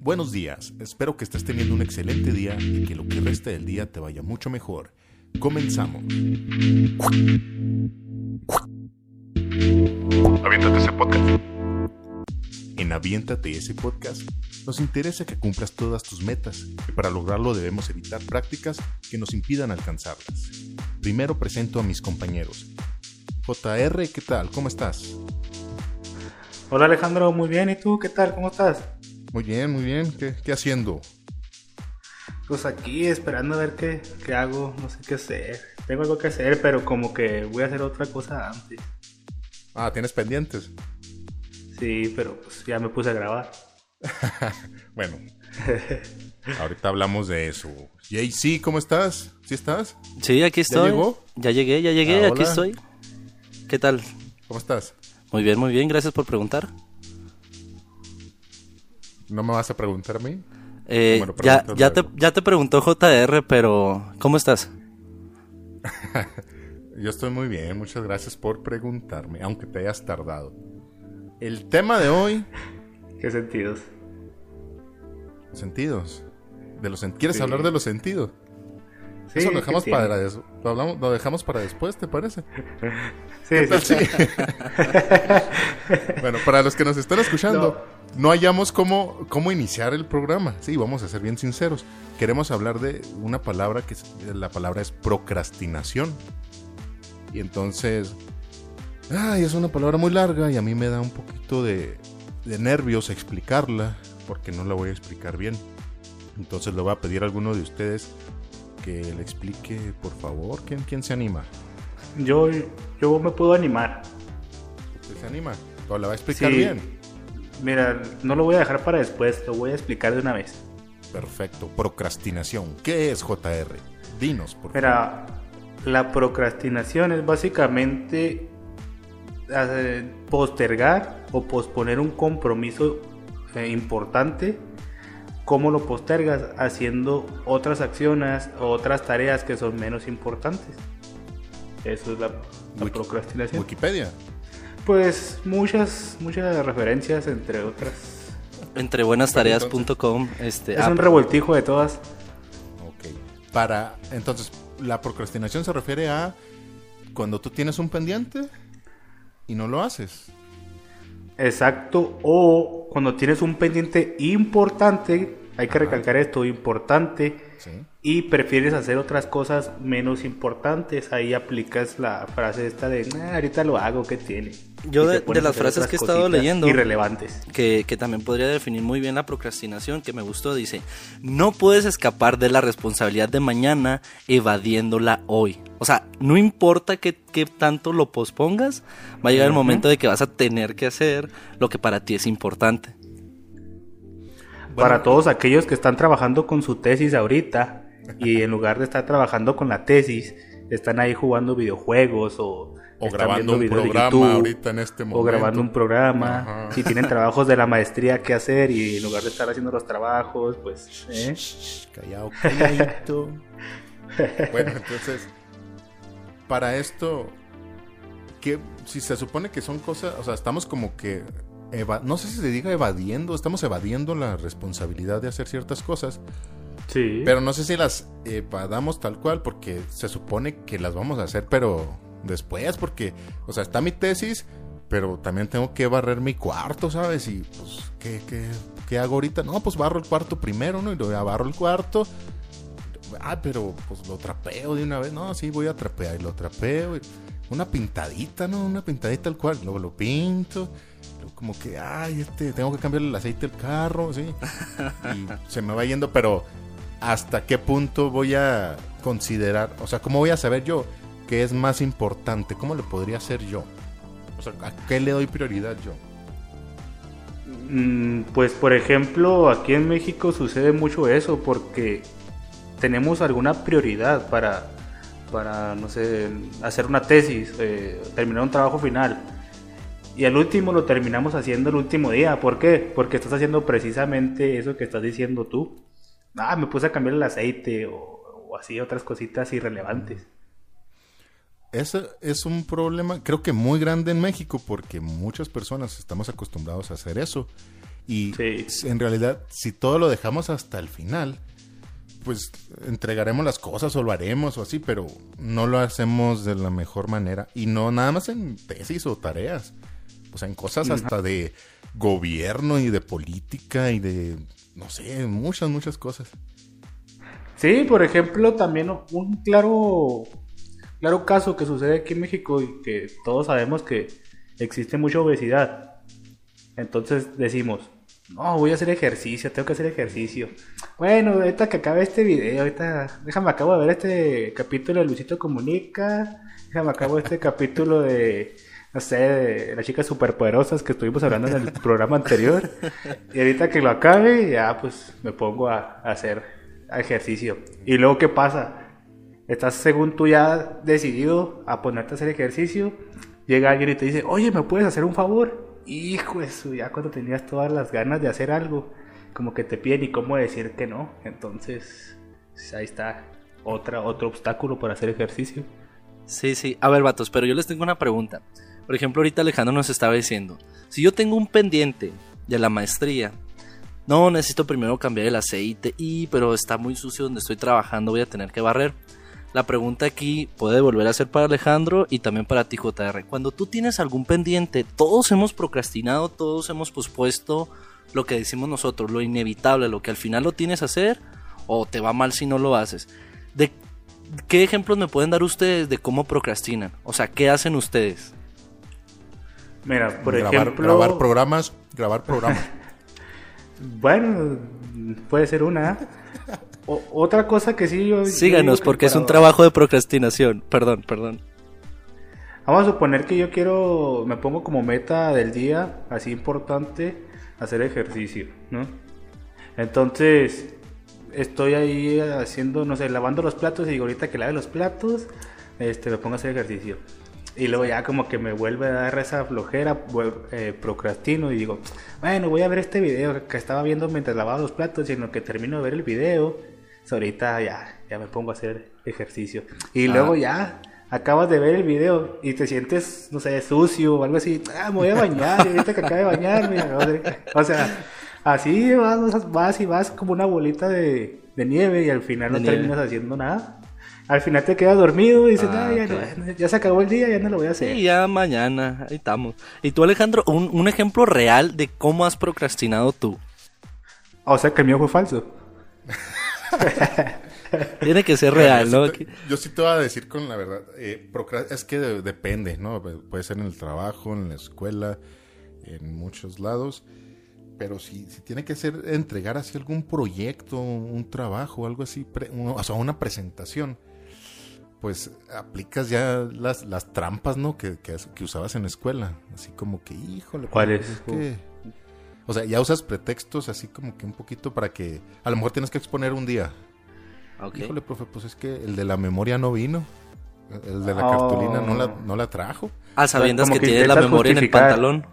Buenos días, espero que estés teniendo un excelente día y que lo que resta del día te vaya mucho mejor. Comenzamos. Aviéntate ese podcast. En Aviéntate ese podcast nos interesa que cumplas todas tus metas y para lograrlo debemos evitar prácticas que nos impidan alcanzarlas. Primero presento a mis compañeros. JR, ¿qué tal? ¿Cómo estás? Hola Alejandro, muy bien. ¿Y tú qué tal? ¿Cómo estás? Muy bien, muy bien. ¿Qué, qué haciendo? Pues aquí esperando a ver qué, qué hago, no sé qué hacer. Tengo algo que hacer, pero como que voy a hacer otra cosa antes. Ah, ¿tienes pendientes? Sí, pero pues ya me puse a grabar. bueno, ahorita hablamos de eso. JC, ¿cómo estás? ¿Sí estás? Sí, aquí estoy. ¿Ya llegó? Ya llegué, ya llegué, Ah, aquí estoy. ¿Qué tal? ¿Cómo estás? Muy bien, muy bien, gracias por preguntar. ¿No me vas a preguntar a mí? Eh, Bueno, ya, ya, te, ya te preguntó JR, pero ¿cómo estás? Yo estoy muy bien, muchas gracias por preguntarme, aunque te hayas tardado. El tema de hoy, ¿Qué sentidos? sentidos. De los sen- ¿Quieres Sí. hablar de los sentidos? Sí, Eso lo ¿qué dejamos, para des- lo, hablamos- lo dejamos para después, ¿te parece? Sí, ¿Qué tal sí, bueno, para los que nos están escuchando, no, hallamos cómo, cómo iniciar el programa. Sí, vamos a ser bien sinceros. Queremos hablar de una palabra que es- la palabra es procrastinación. Y entonces, ay, es una palabra muy larga y a mí me da un poquito de, de nervios explicarla, porque no la voy a explicar bien. Entonces le voy a pedir a alguno de ustedes que le explique, por favor. ¿Quién, quién se anima? Yo, yo me puedo animar. ¿Usted se anima? ¿O la va a explicar Sí. bien? Mira, no lo voy a dejar para después, lo voy a explicar de una vez. Perfecto. Procrastinación. ¿Qué es JR? Dinos, por favor. Mira, la procrastinación es básicamente eh, postergar o posponer un compromiso eh, importante. ¿Cómo lo postergas? Haciendo otras acciones o otras tareas que son menos importantes. Eso es la, la Wiki- procrastinación. Wikipedia. Pues muchas, muchas referencias entre otras. Entre buenastareas.com, este, Es ah, un revoltijo de todas. Ok. Para, entonces, la procrastinación se refiere a cuando tú tienes un pendiente y no lo haces. Exacto. O cuando tienes un pendiente importante, hay que Ajá. recalcar esto, importante, Sí. Y prefieres hacer otras cosas menos importantes, ahí aplicas la frase esta de, "Ah, ahorita lo hago, ¿qué tiene? Yo de- las frases que he estado leyendo- Irrelevantes. que, que también podría definir muy bien la procrastinación, que me gustó, dice, no puedes escapar de la responsabilidad de mañana evadiéndola hoy. O sea, no importa que, que tanto lo pospongas, va a llegar el momento de que vas a tener que hacer lo que para ti es importante. Para todos aquellos que están trabajando con su tesis ahorita y en lugar de estar trabajando con la tesis, están ahí jugando videojuegos o, O grabando un programa YouTube, ahorita en este momento. O grabando un programa. Ajá. Si tienen trabajos de la maestría que hacer y en lugar de estar haciendo los trabajos, pues... ¿eh? Callado, calladito. bueno, entonces, para esto, que si se supone que son cosas, o sea, estamos como que, eva- no sé si se diga evadiendo, estamos evadiendo la responsabilidad de hacer ciertas cosas, Pero no sé si las evadamos tal cual, porque se supone que las vamos a hacer, pero después, porque, o sea, está mi tesis, pero también tengo que barrer mi cuarto, ¿sabes? Y pues, ¿qué, qué, qué hago ahorita? No, pues barro el cuarto primero, ¿no? Y ya barro el cuarto. Ah, pero pues lo trapeo de una vez. No, sí, voy a trapear y lo trapeo. Una pintadita, ¿no? Una pintadita al cual. Luego lo pinto. Luego como que, ay, este, tengo que cambiarle el aceite al carro, ¿sí? Y se me va yendo, pero ¿hasta qué punto voy a considerar? O sea, ¿cómo voy a saber yo qué es más importante? ¿Cómo le podría hacer yo? O sea, ¿a qué le doy prioridad yo? Mm, Pues por ejemplo, aquí en México sucede mucho eso porque tenemos alguna prioridad para, para no sé, hacer una tesis, eh, terminar un trabajo final. Y al último lo terminamos haciendo el último día. ¿Por qué? Porque estás haciendo precisamente eso que estás diciendo tú. Ah, me puse a cambiar el aceite o, o así otras cositas irrelevantes. ese es un problema, creo que muy grande en México, porque muchas personas estamos acostumbrados a hacer eso. Y Sí. en realidad, si todo lo dejamos hasta el final, pues entregaremos las cosas o lo haremos o así, pero no lo hacemos de la mejor manera. Y no nada más en tesis o tareas. O sea, en cosas hasta de gobierno y de política y de, no sé, muchas, muchas cosas. Sí, por ejemplo, también un claro, claro caso que sucede aquí en México y que todos sabemos que existe mucha obesidad. Entonces decimos, no, voy a hacer ejercicio, tengo que hacer ejercicio. Bueno, ahorita que acabe este video, ahorita déjame acabo de ver este capítulo de Luisito Comunica, déjame acabo este capítulo de, no sé, de las chicas superpoderosas que estuvimos hablando en el programa anterior. Y ahorita que lo acabe, ya pues me pongo a, a hacer ejercicio. Y luego, ¿qué pasa? Estás según tú ya decidido a ponerte a hacer ejercicio. Llega alguien y te dice, oye, ¿me puedes hacer un favor? Hijo de su, ya cuando tenías todas las ganas de hacer algo, como que te piden y cómo decir que no. Entonces, pues, ahí está otra, otro obstáculo para hacer ejercicio. Sí, sí. A ver, vatos, pero yo les tengo una pregunta. Por ejemplo, ahorita Alejandro nos estaba diciendo, si yo tengo un pendiente de la maestría, no, necesito primero cambiar el aceite y, pero está muy sucio donde estoy trabajando, voy a tener que barrer. La pregunta aquí puede volver a ser para Alejandro y también para ti, JR. Cuando tú tienes algún pendiente, todos hemos procrastinado, todos hemos pospuesto lo que decimos nosotros, lo inevitable, lo que al final lo tienes que hacer o te va mal si no lo haces. ¿De qué ejemplos me pueden dar ustedes de cómo procrastinan? O sea, ¿qué hacen ustedes? Mira, por grabar, ejemplo... grabar programas, grabar programas. Bueno, puede ser una. O- otra cosa que sí yo... Síganos, porque es un trabajo de procrastinación. Perdón, perdón. Vamos a suponer que yo quiero, me pongo como meta del día, así importante, hacer ejercicio, ¿no? Entonces, estoy ahí haciendo, no sé, lavando los platos y digo, ahorita que lave los platos, este, me pongo a hacer ejercicio. Y luego ya como que me vuelve a dar esa flojera, eh, procrastino y digo, bueno, voy a ver este video que estaba viendo mientras lavaba los platos y en lo que termino de ver el video, ahorita ya, ya me pongo a hacer ejercicio. Y Ah. luego ya acabas de ver el video y te sientes, no sé, sucio o algo así, ah, me voy a bañar, y ahorita que acabe de bañarme, o sea, así vas, vas y vas como una bolita de, de nieve y al final De no nieve. terminas haciendo nada. Al final te quedas dormido y dices, Ah, "Ah, ya, ok. no, ya se acabó el día, ya no lo voy a hacer. Sí, ya mañana, ahí estamos. Y tú, Alejandro, un, un ejemplo real de cómo has procrastinado tú. O sea que el mío fue falso. Tiene que ser real, yo, ¿no? sí te, yo sí te voy a decir con la verdad. eh, es que de- depende, ¿no? Puede ser en el trabajo, en la escuela, en muchos lados. Pero si, si tiene que ser entregar así algún proyecto, un trabajo, algo así, pre- uno- o sea, una presentación, pues aplicas ya las, las trampas, ¿no? Que, que, que usabas en la escuela. Así como que, híjole, ¿Cuáles? pues, es que- O sea, ya usas pretextos así como que un poquito para que a lo mejor tienes que exponer un día. Ok. Híjole, profe, pues es que el de la memoria no vino. El de la Oh. cartulina no la, no la trajo. Ah, sabiendas Como que, que tiene la memoria en el pantalón.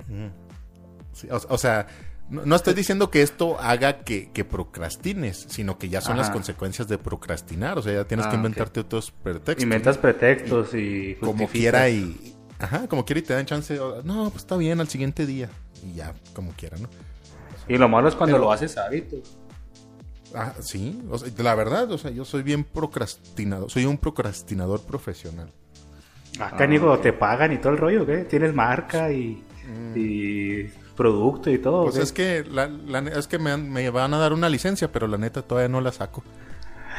Sí, o, o sea, no, no estoy diciendo que esto haga que, que procrastines, sino que ya son las consecuencias de procrastinar. O sea, ya tienes Ah, que ok. inventarte otros pretextos. Inventas pretextos y como quiera y... Ajá, como quiera y te dan chance. No, pues está bien, al siguiente día. Y ya, como quiera, ¿no? Y lo malo es cuando Pero- lo haces hábito. Ah, sí, o sea, la verdad, o sea, yo soy bien procrastinador, soy un procrastinador profesional. Acá, Nico, te pagan y todo el rollo, ¿qué? Tienes marca y, y producto y todo. Pues ¿qué? es que, la, la es que me, me van a dar una licencia, pero la neta todavía no la saco.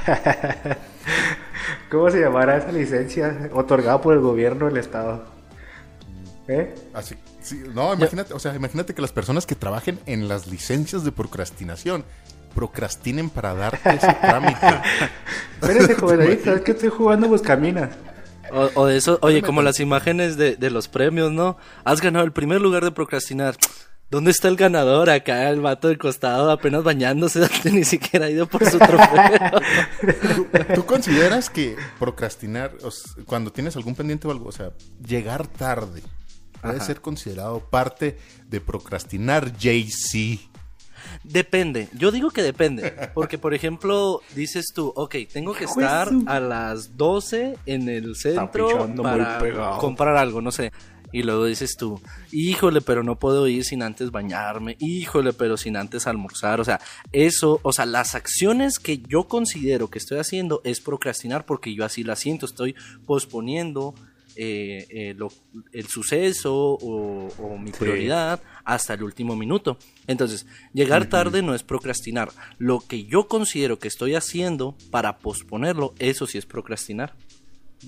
¿Cómo se llamará esa licencia otorgada por el gobierno del estado? ¿Eh? Así, sí, no, imagínate, o sea, imagínate que las personas que trabajen en las licencias de procrastinación procrastinen para darte ese trámite. Espérense, jovencito, es que estoy jugando Buscaminas. O, o de eso, oye, como las imágenes de, de los premios, ¿no? Has ganado el primer lugar de procrastinar. ¿Dónde está el ganador? Acá el vato del costado apenas bañándose, ni siquiera ha ido por su trofeo. ¿Tú, tú consideras que procrastinar, o s- cuando tienes algún pendiente o algo, o sea, llegar tarde, puede Ajá. ser considerado parte de procrastinar, JC? Depende, yo digo que depende, porque por ejemplo dices tú, ok, tengo que estar a las 12 en el centro para comprar algo, no sé. Y luego dices tú, híjole, pero no puedo ir sin antes bañarme, híjole, pero sin antes almorzar. O sea, eso, o sea, las acciones que yo considero que estoy haciendo es procrastinar porque yo así la siento, estoy posponiendo eh, eh, el suceso o, mi prioridad hasta el último minuto. Entonces, llegar tarde no es procrastinar. Lo que yo considero que estoy haciendo para posponerlo, eso sí es procrastinar.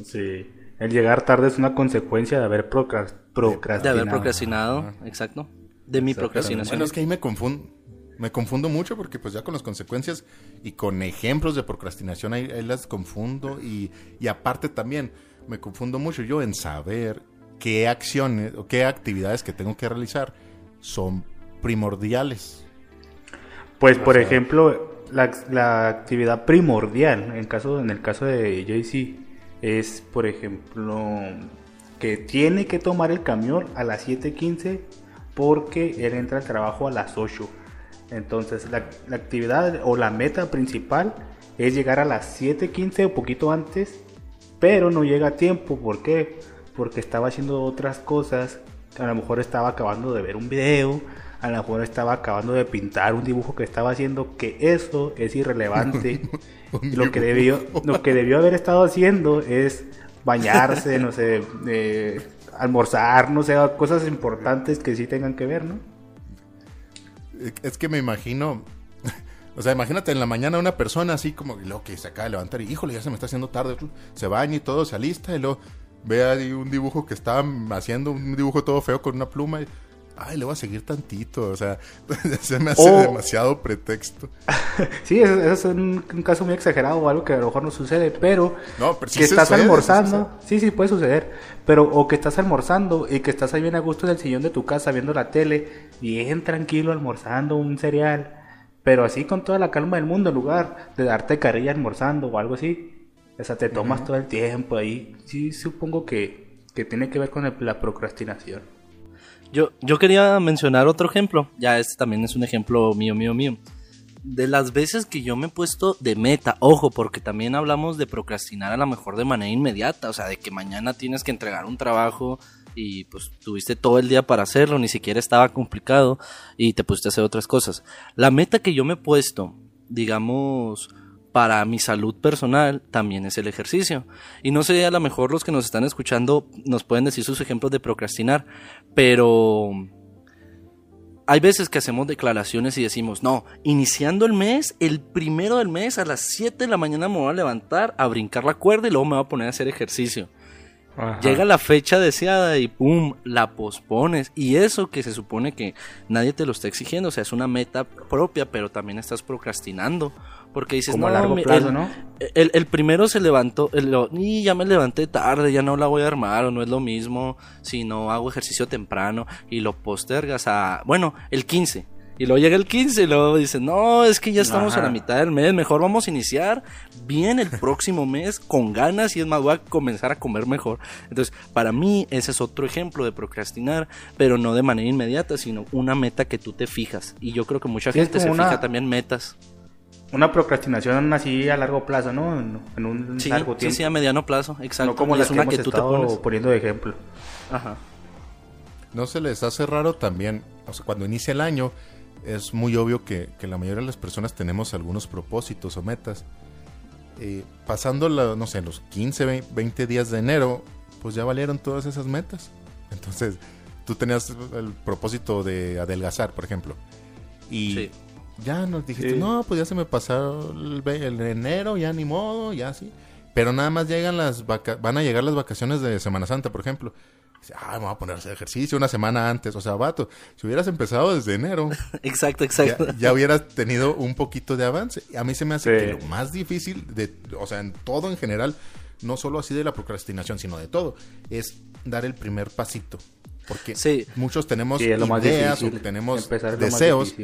Sí. El llegar tarde es una consecuencia de haber procrastinado. De haber procrastinado, exacto. De mi procrastinación. Bueno, es que ahí me confundo. Me confundo mucho porque pues ya con las consecuencias y con ejemplos de procrastinación ahí, las confundo y, y aparte también me confundo mucho yo en saber qué acciones o qué actividades que tengo que realizar son primordiales. Pues por ejemplo, la, la, actividad primordial en, caso, en el caso de JC es, por ejemplo, que tiene que tomar el camión a las 7.15 porque él entra al trabajo a las 8. Entonces, la, actividad o la meta principal es llegar a las 7.15 o poquito antes, pero no llega a tiempo. ¿Por qué? Porque estaba haciendo otras cosas. A lo mejor estaba acabando de ver un video, a lo mejor estaba acabando de pintar un dibujo que estaba haciendo, que eso es irrelevante. lo que debió, lo que debió haber estado haciendo es bañarse, no sé, almorzar, no sé, cosas importantes que sí tengan que ver, ¿no? Es que me imagino, o sea, imagínate en la mañana una persona así como lo que se acaba de levantar y híjole, ya se me está haciendo tarde, se baña y todo, se alista y luego ve ahí un dibujo que está haciendo, un dibujo todo feo con una pluma y ay, le voy a seguir tantito, o sea, se me hace demasiado pretexto. sí, eso, es un, caso muy exagerado o algo que a lo mejor no sucede, pero, que estás almorzando, sí, sí, puede suceder, pero o que estás almorzando y que estás ahí bien a gusto en el sillón de tu casa viendo la tele, bien tranquilo almorzando un cereal, pero así con toda la calma del mundo en lugar de darte carrilla almorzando o algo así. O sea, te tomas todo el tiempo ahí. Sí, supongo que, que tiene que ver con la procrastinación. Yo, yo quería mencionar otro ejemplo. Ya este también es un ejemplo mío, mío, mío. De las veces que yo me he puesto de meta, ojo, porque también hablamos de procrastinar a lo mejor de manera inmediata, o sea, de que mañana tienes que entregar un trabajo y pues tuviste todo el día para hacerlo, ni siquiera estaba complicado y te pusiste a hacer otras cosas. La meta que yo me he puesto, digamos, para mi salud personal también es el ejercicio. Y no sé, a lo mejor los que nos están escuchando nos pueden decir sus ejemplos de procrastinar, pero hay veces que hacemos declaraciones y decimos, no, iniciando el mes, el primero del mes a las 7 de la mañana me voy a levantar a brincar la cuerda y luego me voy a poner a hacer ejercicio. Llega la fecha deseada y pum, la pospones. Y eso que se supone que nadie te lo está exigiendo, o sea, es una meta propia, pero también estás procrastinando. Porque dices, no, a largo plazo, ¿no? El, primero se levantó, y ya me levanté tarde, ya no la voy a armar, o no es lo mismo si no hago ejercicio temprano y lo postergas a, bueno, el 15. Y luego llega el 15 y luego dicen, no, es que ya estamos a la mitad del mes, mejor vamos a iniciar bien el próximo mes con ganas y es más, voy a comenzar a comer mejor. Entonces, para mí ese es otro ejemplo de procrastinar, pero no de manera inmediata, sino una meta que tú te fijas. Y yo creo que mucha gente se fija también metas una procrastinación así a largo plazo, ¿no? En, un largo tiempo. Sí, sí, a mediano plazo, exacto. No como las una que, tú te pones. poniendo de ejemplo. Ajá. No se les hace raro también, o sea, cuando inicia el año, es muy obvio que, la mayoría de las personas tenemos algunos propósitos o metas. Eh, pasando, no sé, los 15, 20 días de enero, pues ya valieron todas esas metas. Entonces, tú tenías el propósito de adelgazar, por ejemplo. Y ya nos dijiste, no, pues ya se me pasó el, enero, ya ni modo, ya sí. Pero nada más llegan las van a llegar las vacaciones de Semana Santa, por ejemplo. Ah, me voy a poner a hacer ejercicio una semana antes. O sea, vato, si hubieras empezado desde enero. exacto, exacto. Ya, hubieras tenido un poquito de avance. A mí se me hace que lo más difícil, de, o sea, en todo en general, no solo así de la procrastinación, sino de todo, es dar el primer pasito. Porque muchos tenemos ideas o tenemos deseos.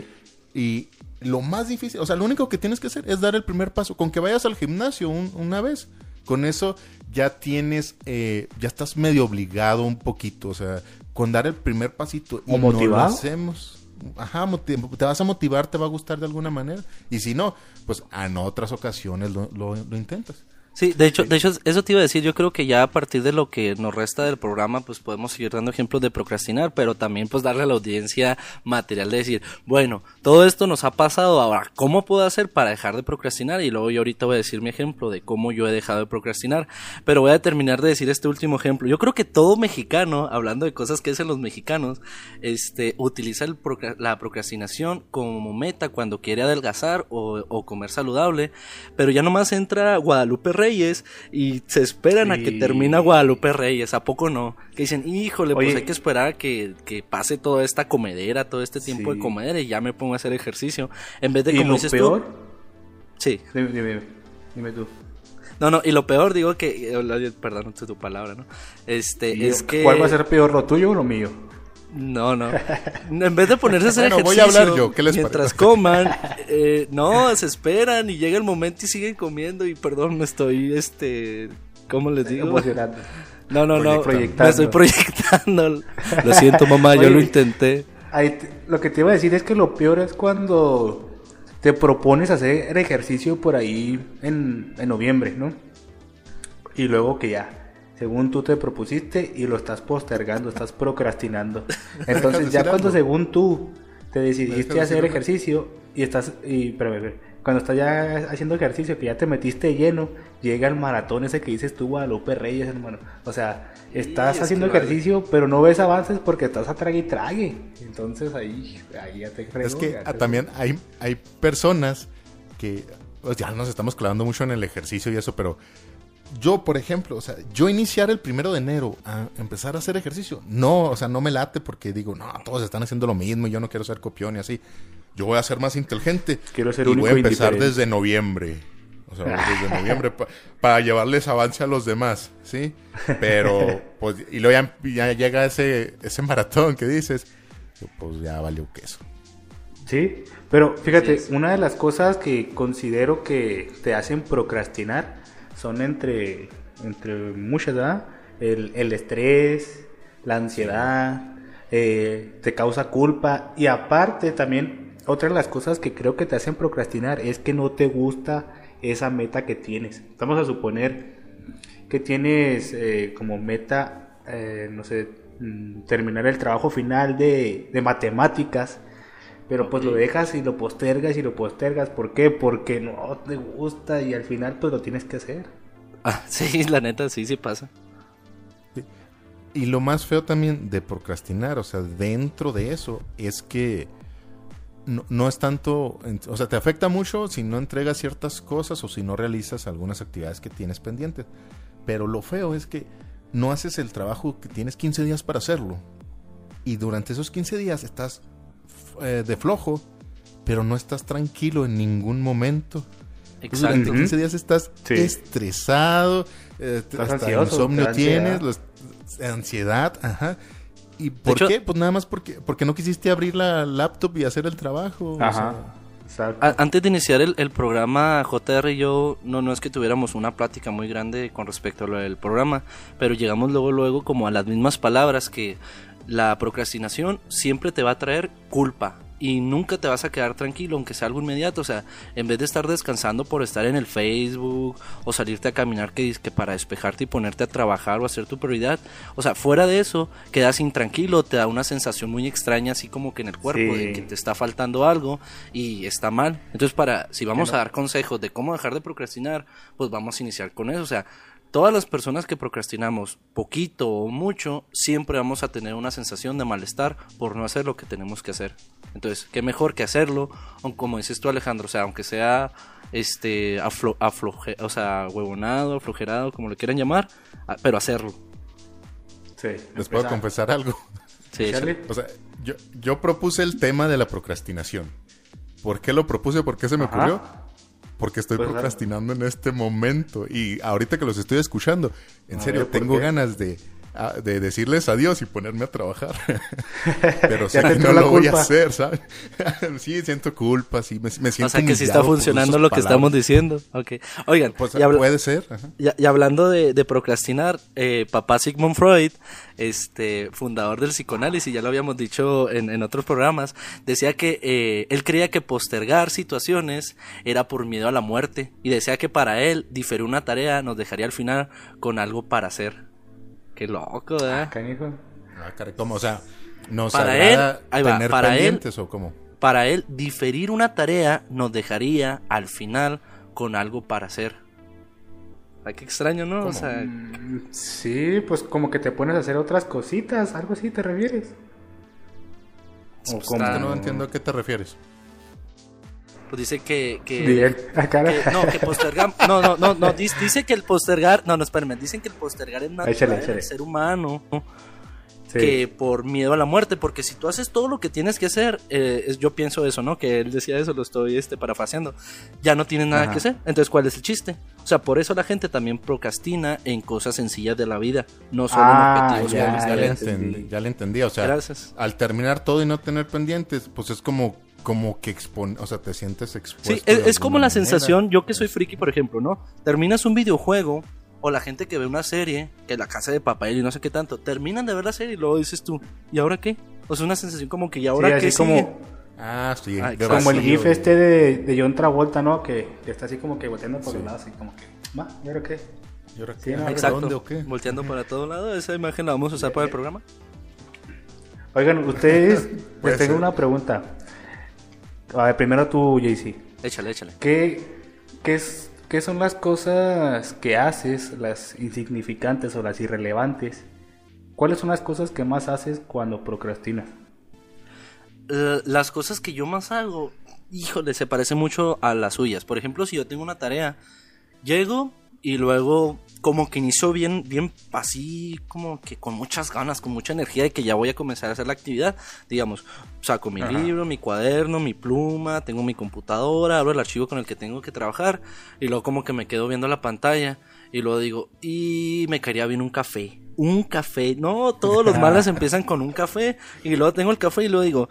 Y lo más difícil, o sea, lo único que tienes que hacer es dar el primer paso. Con que vayas al gimnasio una vez, con eso ya tienes, eh, ya estás medio obligado un poquito, o sea, con dar el primer pasito. ¿O motivado? hacemos. ajá, te vas a motivar, te va a gustar de alguna manera. Y si no, pues en otras ocasiones lo, lo- lo intentas. Sí, de hecho, de hecho, eso te iba a decir. Yo creo que ya a partir de lo que nos resta del programa, pues podemos seguir dando ejemplos de procrastinar, pero también pues darle a la audiencia material de decir, bueno, todo esto nos ha pasado, ahora, ¿cómo puedo hacer para dejar de procrastinar? Y luego yo ahorita voy a decir mi ejemplo de cómo yo he dejado de procrastinar, pero voy a terminar de decir este último ejemplo. Yo creo que todo mexicano, hablando de cosas que hacen los mexicanos, este, utiliza el procra- la procrastinación como meta cuando quiere adelgazar o, o comer saludable, pero ya nomás entra Guadalupe Reyes y se esperan a que Sí. termina Guadalupe Reyes, ¿a poco no? Que dicen, híjole, pues Oye. hay que esperar a que, que pase toda esta comedera, todo este tiempo Sí. de comedera y ya me pongo a hacer ejercicio. En vez de, como lo dices peor, tú, sí. dime, dime, dime tú. No, no, y lo peor digo que, eh, perdón, tu palabra, ¿no? Este, es que... ¿Cuál va a ser peor, lo tuyo o lo mío? No, no. En vez de ponerse a hacer Bueno, voy ejercicio a hablar yo, ¿qué les mientras parece? coman, eh, no, se esperan y llega el momento y siguen comiendo y perdón, me estoy, este, ¿cómo les digo? Emocionante. No, no, no, Proyectando. me estoy proyectando. Lo siento, mamá, yo lo intenté. Ahí te- lo que te iba a decir es que lo peor es cuando te propones hacer ejercicio por ahí en, en noviembre, ¿no? Y luego que ya, según tú te propusiste y lo estás postergando, estás procrastinando. Entonces ya cuando según tú te ¿Me decidiste hacer ejercicio y estás, y, espérame, espérame, cuando estás ya haciendo ejercicio, que ya te metiste lleno, llega el maratón ese que dices tú, Guadalupe Reyes, hermano. O sea, estás es haciendo que ejercicio, pero no ves avances porque estás a trague y trague. Entonces ahí, ahí ya te fregó, Es que ya te- también hay, hay personas que pues, ya nos estamos clavando mucho en el ejercicio y eso, pero yo, por ejemplo, o sea, yo iniciar el primero de enero a empezar a hacer ejercicio, no, o sea, no me late porque digo, no, todos están haciendo lo mismo y yo no quiero ser copión y así. Yo voy a ser más inteligente Quiero ser y único voy a e empezar desde noviembre. O sea, desde noviembre pa- para llevarles avance a los demás, ¿sí? Pero, pues, y luego ya, ya llega ese, ese maratón que dices, pues ya valió queso. Sí, pero fíjate, una de las cosas que considero que te hacen procrastinar son entre, entre muchas, ¿verdad? El, el estrés, la ansiedad, eh, te causa culpa y aparte también otra de las cosas que creo que te hacen procrastinar es que no te gusta esa meta que tienes. Vamos a suponer que tienes eh, como meta, eh, no sé, mm, terminar el trabajo final de, de matemáticas, pero pues lo dejas y lo postergas y lo postergas. ¿Por qué? Porque no te gusta y al final pues lo tienes que hacer. Ah, sí, la neta, sí, sí pasa. Y lo más feo también de procrastinar, o sea, dentro de eso, es que no, no es tanto, o sea, te afecta mucho si no entregas ciertas cosas o si no realizas algunas actividades que tienes pendientes. Pero lo feo es que no haces el trabajo que tienes 15 días para hacerlo. Y durante esos 15 días estás eh, de flojo, pero no estás tranquilo en ningún momento. Entonces, durante Exacto. 15 días estás Sí. estresado, eh, Estás hasta ansioso, insomnio ansiedad. tienes, los- ansiedad, ajá. ¿Y por hecho- qué? Pues nada más porque, porque no quisiste abrir la laptop y hacer el trabajo. o Ajá. sea, Exacto. A- Antes de iniciar el, el programa, JR y yo, no, no es que tuviéramos una plática muy grande con respecto a lo del programa, pero llegamos luego, luego como a las mismas palabras que la procrastinación siempre te va a traer culpa y nunca te vas a quedar tranquilo, aunque sea algo inmediato. O sea, en vez de estar descansando por estar en el Facebook o salirte a caminar que, que para despejarte y ponerte a trabajar o hacer tu prioridad, o sea, fuera de eso, quedas intranquilo, te da una sensación muy extraña, así como que en el cuerpo, Sí. de que te está faltando algo y está mal. Entonces, para si vamos a dar consejos de cómo dejar de procrastinar, pues vamos a iniciar con eso. O sea, todas las personas que procrastinamos poquito o mucho, siempre vamos a tener una sensación de malestar por no hacer lo que tenemos que hacer. Entonces, qué mejor que hacerlo, o como dices tú Alejandro, o sea, aunque sea este aflo, afloje- o sea, huevonado, aflojerado, como le quieran llamar, a- pero hacerlo. Sí, les puedo confesar algo. Sí. O sea, yo, yo propuse el tema de la procrastinación. ¿Por qué lo propuse? ¿Por qué se me Ajá. ocurrió? Porque estoy Pues, procrastinando en este momento. Y ahorita que los estoy escuchando, en serio, ver, ¿por tengo qué? ganas de, de decirles adiós y ponerme a trabajar. Pero sé que no lo voy a hacer, ¿sabes? sí, siento culpa, sí, me, siento O sea que sí está funcionando lo que estamos diciendo. Okay. Oigan, pues, puede ser. Y, hablando de, procrastinar, eh, papá Sigmund Freud, este fundador del psicoanálisis, ya lo habíamos dicho en, otros programas, decía que eh, él creía que postergar situaciones era por miedo a la muerte y decía que para él diferir una tarea nos dejaría al final con algo para hacer. Qué loco, ¿eh? Ah, ah ¿Cómo? O sea, ¿nos para él, tener para pendientes o cómo? Para él, diferir una tarea nos dejaría al final con algo para hacer. Ay, qué extraño, ¿no? O sea... Mm, sí, pues como que te pones a hacer otras cositas, algo así te refieres. O pues como... No entiendo a qué te refieres dice que, que, no que postergar no no no no dice, que el postergar no no espérenme dicen que el postergar es natural del ser humano que por miedo a la muerte porque si tú haces todo lo que tienes que hacer eh, yo pienso eso no que él decía eso lo estoy este parafaseando ya no tienes nada que hacer. Entonces cuál es el chiste o sea por eso la gente también procrastina en cosas sencillas de la vida no solo en ah, objetivos ya, ya, le entendí, ya le entendí o sea al terminar todo y no tener pendientes pues es como como que expone, o sea, te sientes expuesto. Sí, es, como la sensación, yo que soy friki, por ejemplo, ¿no? Terminas un videojuego o la gente que ve una serie, que la casa de papel y no sé qué tanto, terminan de ver la serie y luego dices tú, ¿y ahora qué? O sea, una sensación como que, ¿y ahora qué? como, ah, sí, como el gif este de, de, John Travolta, ¿no? Que, está así como que volteando por los lados, así como que, ¿va? ¿Y ahora qué? ¿Y ahora qué? Exacto, ¿Dónde o qué? volteando para todo lado, esa imagen la vamos a usar para el programa. Oigan, ustedes, les tengo una pregunta. A ver, primero tú, JC. Échale, échale. ¿Qué, qué, es, ¿Qué son las cosas que haces, las insignificantes o las irrelevantes? ¿Cuáles son las cosas que más haces cuando procrastinas? las cosas que yo más hago, híjole, se parece mucho a las suyas. Por ejemplo, si yo tengo una tarea, llego y luego como que inicio bien, bien así, como que con muchas ganas, con mucha energía de que ya voy a comenzar a hacer la actividad. Digamos, saco mi libro, mi cuaderno, mi pluma, tengo mi computadora, abro el archivo con el que tengo que trabajar y luego como que me quedo viendo la pantalla y luego digo, y me caería bien un café. Un café, no, todos los males empiezan con un café y luego tengo el café y luego digo,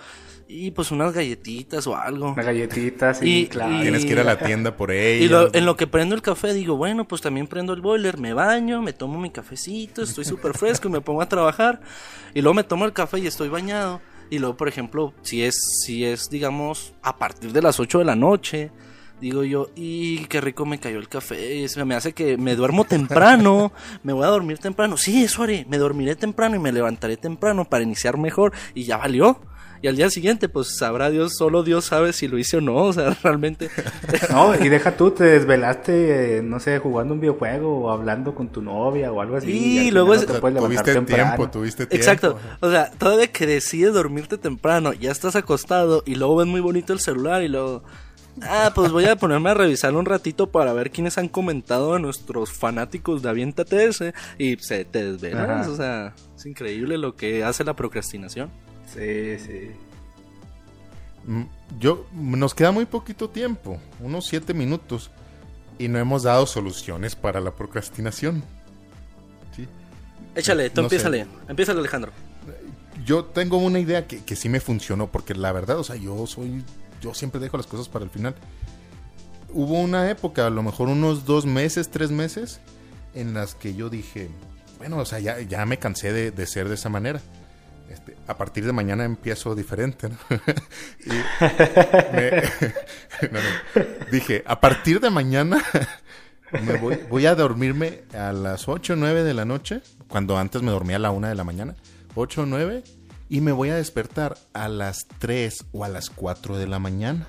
y pues unas galletitas o algo. Unas galletitas, y, claro. Tienes que ir a la tienda por ello. Y en lo que prendo el café digo, bueno, pues también prendo el boiler, me baño, me tomo mi cafecito, estoy súper fresco y me pongo a trabajar. Y luego me tomo el café y estoy bañado. Y luego, por ejemplo, si es, si es, digamos, a partir de las 8 de la noche, digo yo, y qué rico me cayó el café, eso me hace que me duermo temprano, me voy a dormir temprano, sí, eso haré, me dormiré temprano y me levantaré temprano para iniciar mejor y ya valió. Y al día siguiente, pues sabrá Dios, solo Dios sabe si lo hice o no, o sea, realmente. No, y deja tú, te desvelaste, no sé, jugando un videojuego o hablando con tu novia o algo así. Y, luego es... tuviste tiempo, tuviste tiempo. Exacto, o sea, todavía que decides dormirte temprano, ya estás acostado y luego ves muy bonito el celular y luego... Ah, pues voy a ponerme a revisarlo un ratito para ver quiénes han comentado a nuestros fanáticos de Aviéntate ese y se te desvelas, o sea, es increíble lo que hace la procrastinación. Sí, sí. Mm, yo, nos queda muy poquito tiempo, unos siete minutos, y no hemos dado soluciones para la procrastinación. ¿Sí? Échale, tú empiézale, empiézale Alejandro. Yo tengo una idea que, que sí me funcionó, porque la verdad, o sea, yo soy, yo siempre dejo las cosas para el final. Hubo una época, a lo mejor unos dos meses, tres meses, en las que yo dije, bueno, o sea, ya, ya me cansé de, de ser de esa manera este, a partir de mañana empiezo diferente. Dije, a partir de mañana me voy, a dormirme a las 8 o 9 de la noche, cuando antes me dormía a la 1 de la mañana, 8 o 9, y me voy a despertar a las 3 o a las 4 de la mañana.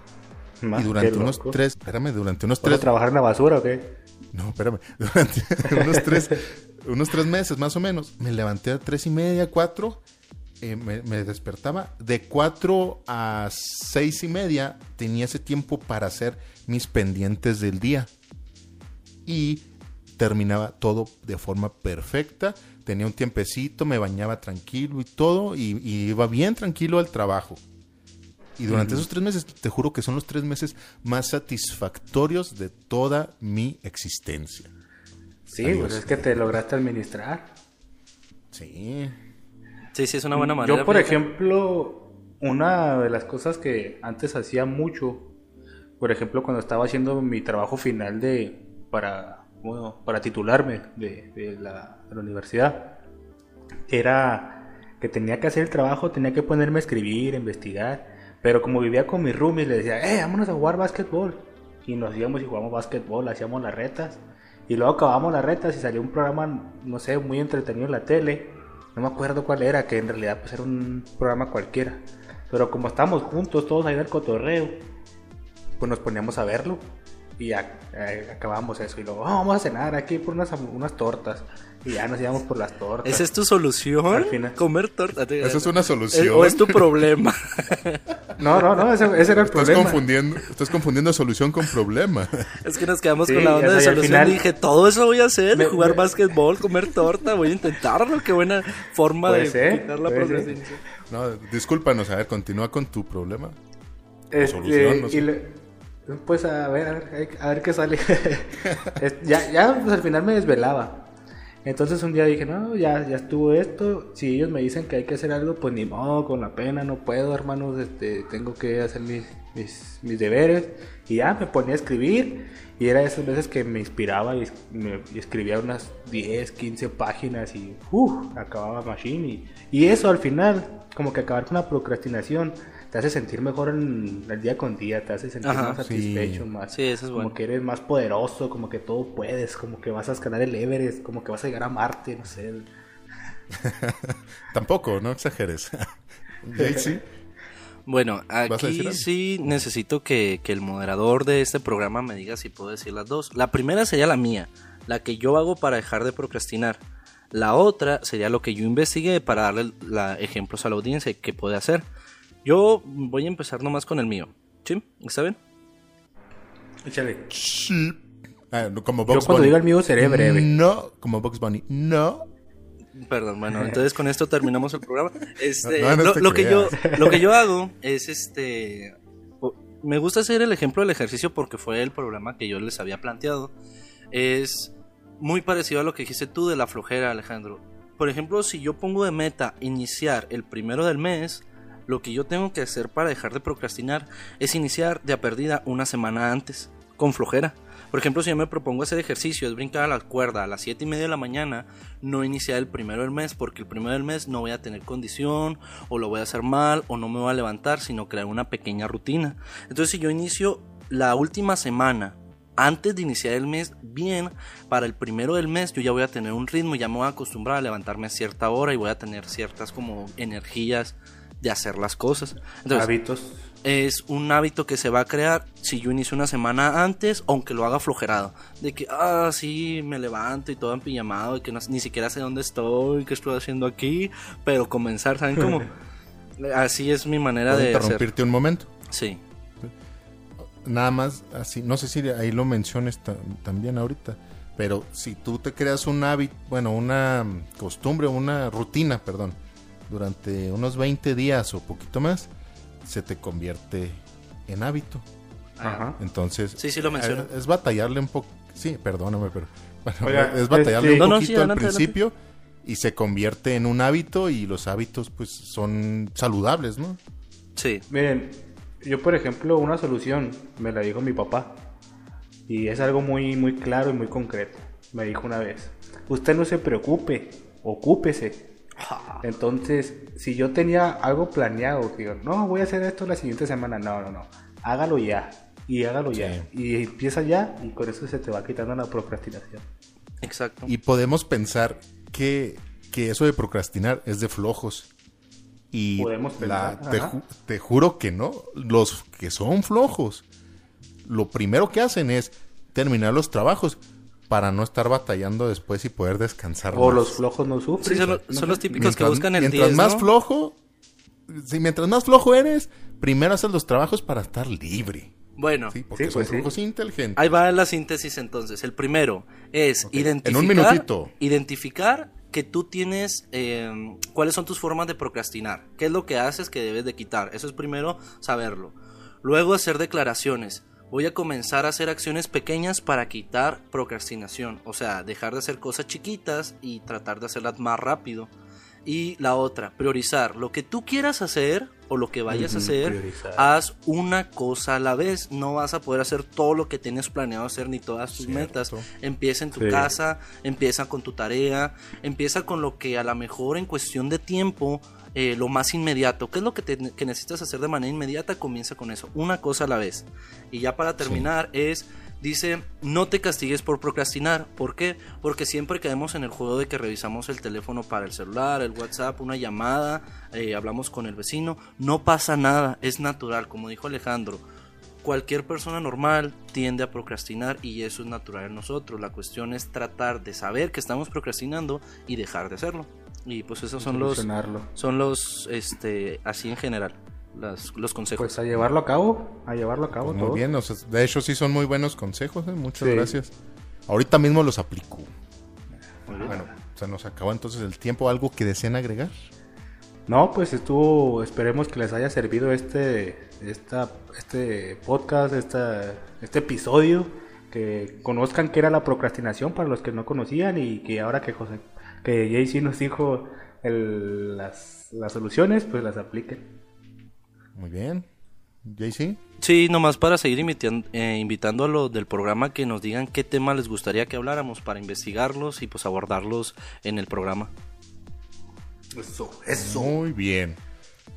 y durante unos 3, espérame, durante unos 3... trabajar en la basura o qué? No, espérame, durante unos 3 unos tres meses más o menos, me levanté a 3 y media, 4 eh, me, despertaba. De 4 a 6 y media tenía ese tiempo para hacer mis pendientes del día. Y terminaba todo de forma perfecta. Tenía un tiempecito, me bañaba tranquilo y todo. Y, iba bien tranquilo al trabajo. Y durante esos tres meses, te juro que son los tres meses más satisfactorios de toda mi existencia. Sí, pues es que te lograste administrar. Sí. Sí, sí, es una buena manera. Yo, por ejemplo, una de las cosas que antes hacía mucho, por ejemplo, cuando estaba haciendo mi trabajo final de para, bueno, para titularme de, de la, de la universidad, era que tenía que hacer el trabajo, tenía que ponerme a escribir, a investigar, pero como vivía con mis roomies, le decía, eh, vámonos a jugar básquetbol. Y nos íbamos y jugábamos básquetbol, hacíamos las retas. Y luego acabamos las retas y salió un programa, no sé, muy entretenido en la tele. No me acuerdo cuál era, que en realidad pues era un programa cualquiera. Pero como estábamos juntos, todos ahí en el cotorreo, pues nos poníamos a verlo. Y ya eh, acabamos eso. Y luego, "Ah, vamos a cenar aquí por unas, unas tortas. Y ya nos íbamos por las tortas. ¿Esa es tu solución? Al final. Comer torta. Esa es una Eh, solución. ¿O es tu problema? No, no, no, ese, ese era el Estás problema. confundiendo, estás confundiendo solución con problema. es que nos quedamos Sí, con la onda de solución final- y dije, todo eso voy a hacer, Me- jugar me- básquetbol, comer torta, voy a intentarlo, qué buena forma de ser, quitar la puede ser. procrastinación. No, discúlpanos, a ver, continúa con tu problema. Este, solución, no sé. y le- pues a ver, a ver, a ver qué sale. Ya, ya pues, al final me desvelaba. Entonces un día dije, no, ya, ya estuvo esto. Si ellos me dicen que hay que hacer algo, pues ni modo, con la pena, no puedo, hermanos. Este, tengo que hacer mis, mis, mis deberes. Y ya me ponía a escribir. Y era esas veces que me inspiraba y, me- escribía unas 10, 15 páginas y uf, acababa Machine. Y, y eso al final, como que acabar con la procrastinación, te hace sentir mejor en el día con día, te hace sentir Ajá, más satisfecho, sí. más. Sí, eso es como bueno. que eres más poderoso, como que todo puedes, como que vas a escalar el Everest, como que vas a llegar a Marte, no sé. Tampoco, no exageres. Jaycee, Bueno, aquí sí necesito que, que el moderador de este programa me diga si puedo decir las dos. La primera sería la mía, la que yo hago para dejar de procrastinar. La otra sería lo que yo investigué para darle la, ejemplos a la audiencia que puede hacer. Yo voy a empezar nomás con el mío. ¿Sí? ¿Está bien? Échale. sí. Ah, no, como Yo Bugs cuando Bunny. diga el mío seré breve. No, como Bugs Bunny. No. Perdón, bueno, entonces con esto terminamos el programa. Este, No, no lo, lo que yo, lo que yo hago es este. Me gusta hacer el ejemplo del ejercicio porque fue el problema que yo les había planteado. Es muy parecido a lo que dijiste tú de la flojera, Alejandro. Por ejemplo, si yo pongo de meta iniciar el primero del mes, lo que yo tengo que hacer para dejar de procrastinar es iniciar de a perdida una semana antes, con flojera. Por ejemplo, si yo me propongo hacer ejercicio, es brincar a la cuerda a las 7 y media de la mañana, no iniciar el primero del mes, porque el primero del mes no voy a tener condición, o lo voy a hacer mal, o no me voy a levantar, sino crear una pequeña rutina. Entonces, si yo inicio la última semana antes de iniciar el mes bien, para el primero del mes yo ya voy a tener un ritmo, ya me voy a acostumbrar a levantarme a cierta hora y voy a tener ciertas como energías de hacer las cosas. Entonces, Hábitos. es un hábito que se va a crear si yo inicio una semana antes, aunque lo haga flojerado. De que, ah, sí, me levanto y todo en pijamado y que no- ni siquiera sé dónde estoy, qué estoy haciendo aquí, pero comenzar, ¿saben cómo? Así es mi manera ¿Puedo de hacer. interrumpirte un momento? Sí. Nada más así, no sé si ahí lo menciones ta- también ahorita, pero si tú te creas un hábito, bueno, una costumbre, una rutina, perdón, durante unos 20 días o poquito más, se te convierte en hábito. Ajá. Entonces, Sí, sí lo menciono. eh, Es, batallarle un poco, sí, perdóname, pero bueno, Oiga, es batallarle este- un No, no, poquito sí, al adelante, principio y se convierte en un hábito y los hábitos pues son saludables, ¿no? Sí. Miren, yo por ejemplo, una solución me la dijo mi papá. Y es algo muy, muy claro y muy concreto. Me dijo una vez, usted no se preocupe, ocúpese. Entonces, si yo tenía algo planeado, digo, no, voy a hacer esto la siguiente semana, no, no, no, hágalo ya. Y hágalo ya. Y empieza ya y con eso se te va quitando la procrastinación. Exacto. Y podemos pensar que, que eso de procrastinar es de flojos. Y Podemos la- pensar, te, ju- te juro que no. Los que son flojos, lo primero que hacen es terminar los trabajos para no estar batallando después y poder descansar. O más. los flojos no sufren. Sí, son, los típicos que buscan el mientras 10, más ¿no? flojo, si mientras más flojo eres, primero haces los trabajos para estar libre. Bueno, Sí, porque Sí, son pues sí. inteligentes. ahí va la síntesis entonces. El primero es Ok, identificar, en un minutito. identificar que tú tienes eh, cuáles son tus formas de procrastinar, qué es lo que haces que debes de quitar. Eso es primero saberlo. Luego hacer declaraciones. Voy a comenzar a hacer acciones pequeñas para quitar procrastinación. O sea, dejar de hacer cosas chiquitas y tratar de hacerlas más rápido. Y la otra, priorizar lo que tú quieras hacer o lo que vayas a hacer, priorizar. haz una cosa a la vez. No vas a poder hacer todo lo que tienes planeado hacer ni todas tus Cierto. metas. Empieza en tu Sí. casa, empieza con tu tarea, empieza con lo que a lo mejor en cuestión de tiempo, eh, lo más inmediato. ¿Qué es lo que, te- que necesitas hacer de manera inmediata? Comienza con eso, una cosa a la vez. Y ya para terminar es, dice, no te castigues por procrastinar. ¿Por qué? Porque siempre caemos en el juego de que revisamos el teléfono para el celular, el WhatsApp, una llamada, eh, hablamos con el vecino. No pasa nada, es natural, como dijo Alejandro. Cualquier persona normal tiende a procrastinar y eso es natural en nosotros. La cuestión es tratar de saber que estamos procrastinando y dejar de hacerlo. Y pues esos son los, son los, este, así en general, las- los consejos. Pues a llevarlo a cabo, a llevarlo a cabo Pues muy todo. bien, o sea, de hecho sí son muy buenos consejos, ¿eh? muchas Sí. gracias. Ahorita mismo los aplico. Muy bien. Bueno, se nos acabó entonces el tiempo. ¿Algo que desean agregar? No, pues estuvo, esperemos que les haya servido este, esta, este podcast, esta, este episodio, que conozcan qué era la procrastinación para los que no conocían y que ahora que José, que JC nos dijo el- las, las soluciones, pues las apliquen. Muy bien. JC. Sí, nomás para seguir eh, invitando a los del programa que nos digan qué tema les gustaría que habláramos para investigarlos y pues abordarlos en el programa. Eso, eso. Muy bien.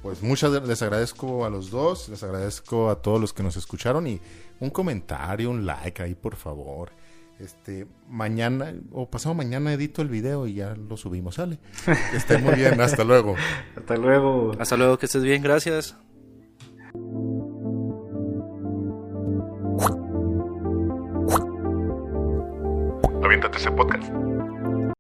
Pues muchas les agradezco a los dos, les agradezco a todos los que nos escucharon y un comentario, un like ahí por favor. Este, mañana o pasado mañana edito el video y ya lo subimos, sale. Que estén muy bien, hasta luego. Hasta luego. Hasta luego, que estés bien, gracias. Aviéntate ese podcast.